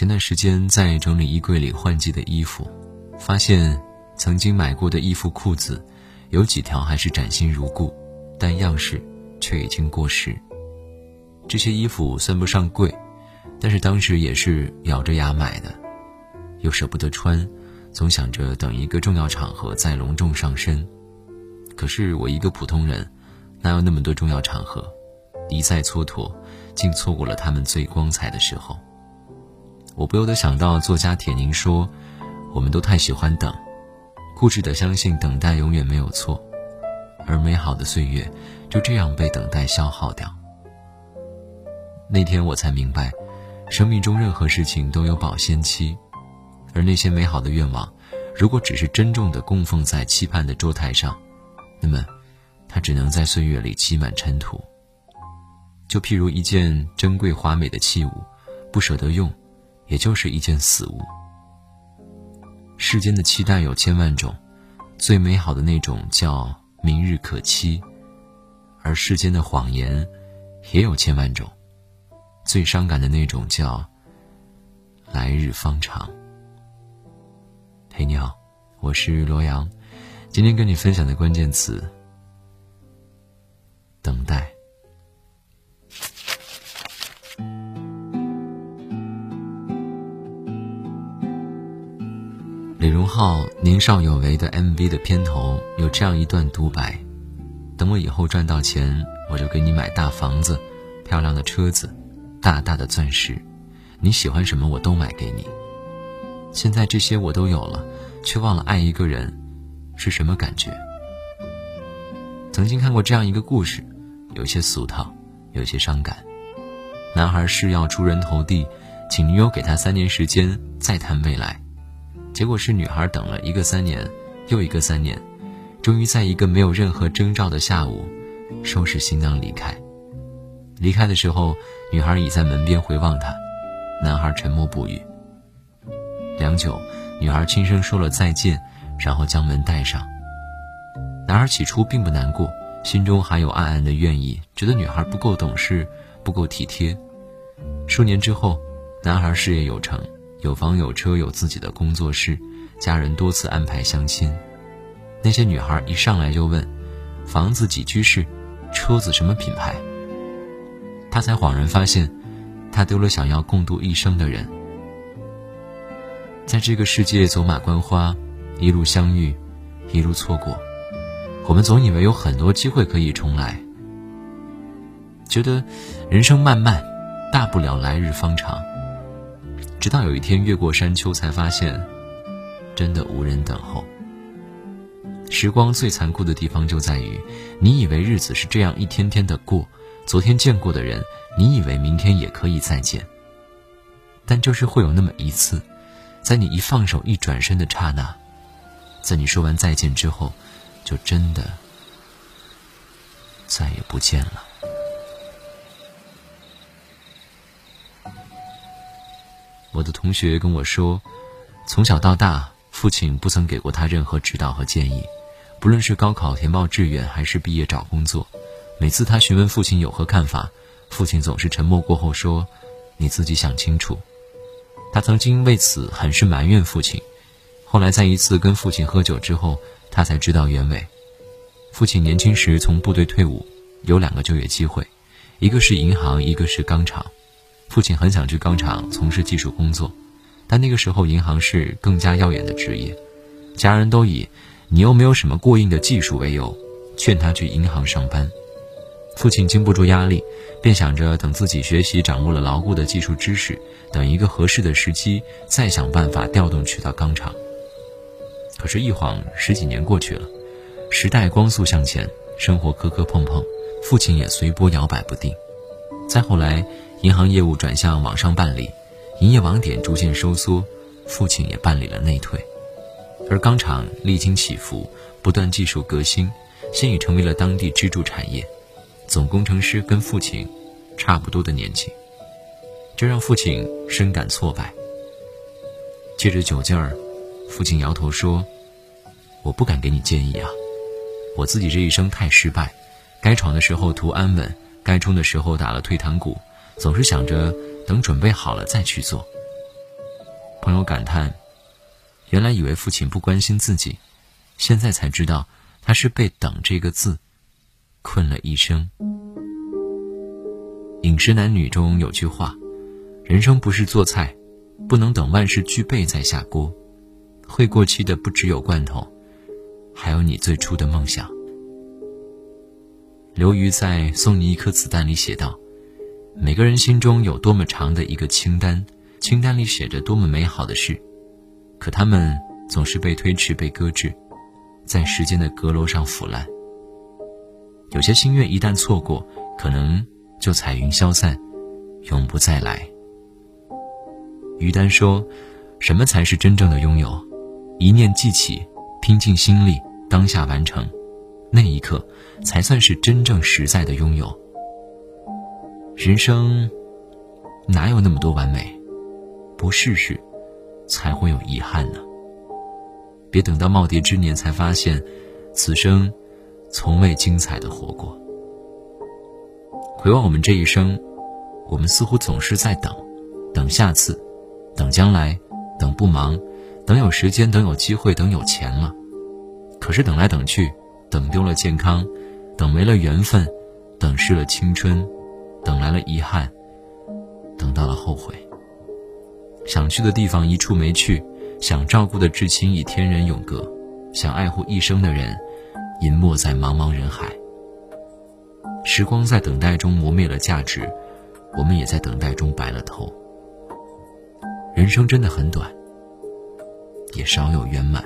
前段时间在整理衣柜里换季的衣服，发现曾经买过的衣服、裤子，有几条还是崭新如故，但样式却已经过时。这些衣服算不上贵，但是当时也是咬着牙买的，又舍不得穿，总想着等一个重要场合再隆重上身。可是我一个普通人，哪有那么多重要场合？一再蹉跎，竟错过了他们最光彩的时候。我不由得想到作家铁凝说：“我们都太喜欢等，固执的相信等待永远没有错，而美好的岁月就这样被等待消耗掉。”那天我才明白，生命中任何事情都有保鲜期，而那些美好的愿望，如果只是珍重的供奉在期盼的桌台上，那么它只能在岁月里积满尘土。就譬如一件珍贵华美的器物，不舍得用。也就是一件死物。世间的期待有千万种，最美好的那种叫明日可期；而世间的谎言也有千万种，最伤感的那种叫来日方长。嘿，你好，我是罗阳，今天跟你分享的关键词：等待。号年少有为的 MV 的片头有这样一段独白：“等我以后赚到钱，我就给你买大房子、漂亮的车子、大大的钻石，你喜欢什么我都买给你。现在这些我都有了，却忘了爱一个人是什么感觉。”曾经看过这样一个故事，有些俗套，有些伤感。男孩誓要出人头地，请女友给他三年时间再谈未来。结果是女孩等了一个三年，又一个三年，终于在一个没有任何征兆的下午，收拾行囊离开。离开的时候，女孩倚在门边回望他，男孩沉默不语。良久，女孩轻声说了再见，然后将门带上。男孩起初并不难过，心中还有暗暗的怨意，觉得女孩不够懂事，不够体贴。数年之后，男孩事业有成。有房有车有自己的工作室，家人多次安排相亲，那些女孩一上来就问：房子几居室，车子什么品牌？他才恍然发现，他丢了想要共度一生的人。在这个世界走马观花，一路相遇，一路错过，我们总以为有很多机会可以重来，觉得人生漫漫，大不了来日方长。直到有一天越过山丘，才发现，真的无人等候。时光最残酷的地方就在于，你以为日子是这样一天天的过，昨天见过的人，你以为明天也可以再见。但就是会有那么一次，在你一放手、一转身的刹那，在你说完再见之后，就真的再也不见了。我的同学跟我说，从小到大，父亲不曾给过他任何指导和建议。不论是高考填报志愿，还是毕业找工作，每次他询问父亲有何看法，父亲总是沉默过后说：“你自己想清楚。”他曾经为此很是埋怨父亲。后来在一次跟父亲喝酒之后，他才知道原委。父亲年轻时从部队退伍，有两个就业机会，一个是银行，一个是钢厂。父亲很想去钢厂从事技术工作，但那个时候银行是更加耀眼的职业，家人都以你又没有什么过硬的技术为由，劝他去银行上班。父亲经不住压力，便想着等自己学习掌握了牢固的技术知识，等一个合适的时机，再想办法调动去到钢厂。可是，一晃十几年过去了，时代光速向前，生活磕磕碰碰，父亲也随波摇摆不定。再后来。银行业务转向网上办理，营业网点逐渐收缩，父亲也办理了内退。而钢厂历经起伏，不断技术革新，现已成为了当地支柱产业。总工程师跟父亲差不多的年纪，这让父亲深感挫败。借着酒劲儿，父亲摇头说：“我不敢给你建议啊，我自己这一生太失败，该闯的时候图安稳，该冲的时候打了退堂鼓。”总是想着等准备好了再去做，朋友感叹：“原来以为父亲不关心自己，现在才知道他是被‘等’这个字困了一生。”饮食男女中有句话：“人生不是做菜，不能等万事俱备再下锅。会过期的不只有罐头，还有你最初的梦想。”刘瑜在《送你一颗子弹》里写道：“每个人心中有多么长的一个清单，清单里写着多么美好的事，可他们总是被推迟、被搁置，在时间的阁楼上腐烂。有些心愿一旦错过，可能就彩云消散，永不再来。”于丹说：“什么才是真正的拥有？一念记起，拼尽心力，当下完成。”那一刻，才算是真正实在的拥有。人生哪有那么多完美？不试试，才会有遗憾呢。别等到耄耋之年才发现，此生从未精彩的活过。回望我们这一生，我们似乎总是在等，等下次，等将来，等不忙，等有时间，等有机会，等有钱了。可是等来等去。等丢了健康，等没了缘分，等失了青春，等来了遗憾，等到了后悔。想去的地方一处没去，想照顾的至亲已天人永隔，想爱护一生的人，隐没在茫茫人海。时光在等待中磨灭了价值，我们也在等待中白了头。人生真的很短，也少有圆满。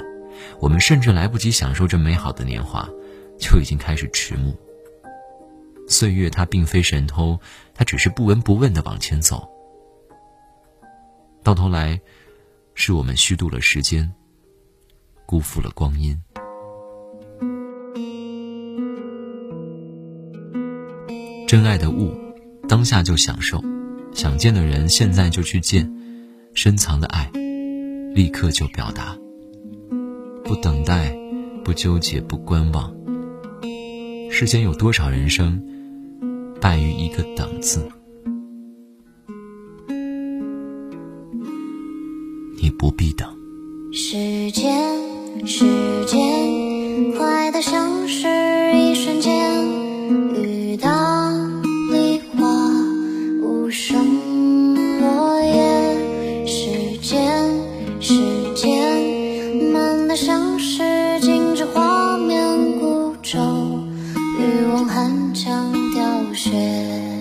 我们甚至来不及享受这美好的年华，就已经开始迟暮。岁月它并非神偷，它只是不闻不问的往前走。到头来，是我们虚度了时间，辜负了光阴。真爱的物，当下就享受；想见的人，现在就去见；深藏的爱，立刻就表达。不等待，不纠结，不观望。世间有多少人生败于一个“等”字？你不必等。时间，时间，城墙凋雪。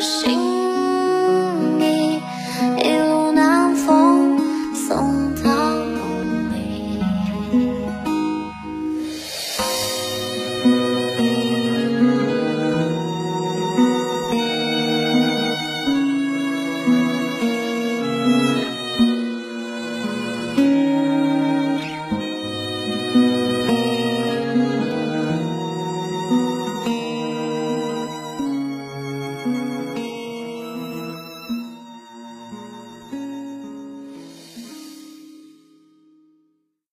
心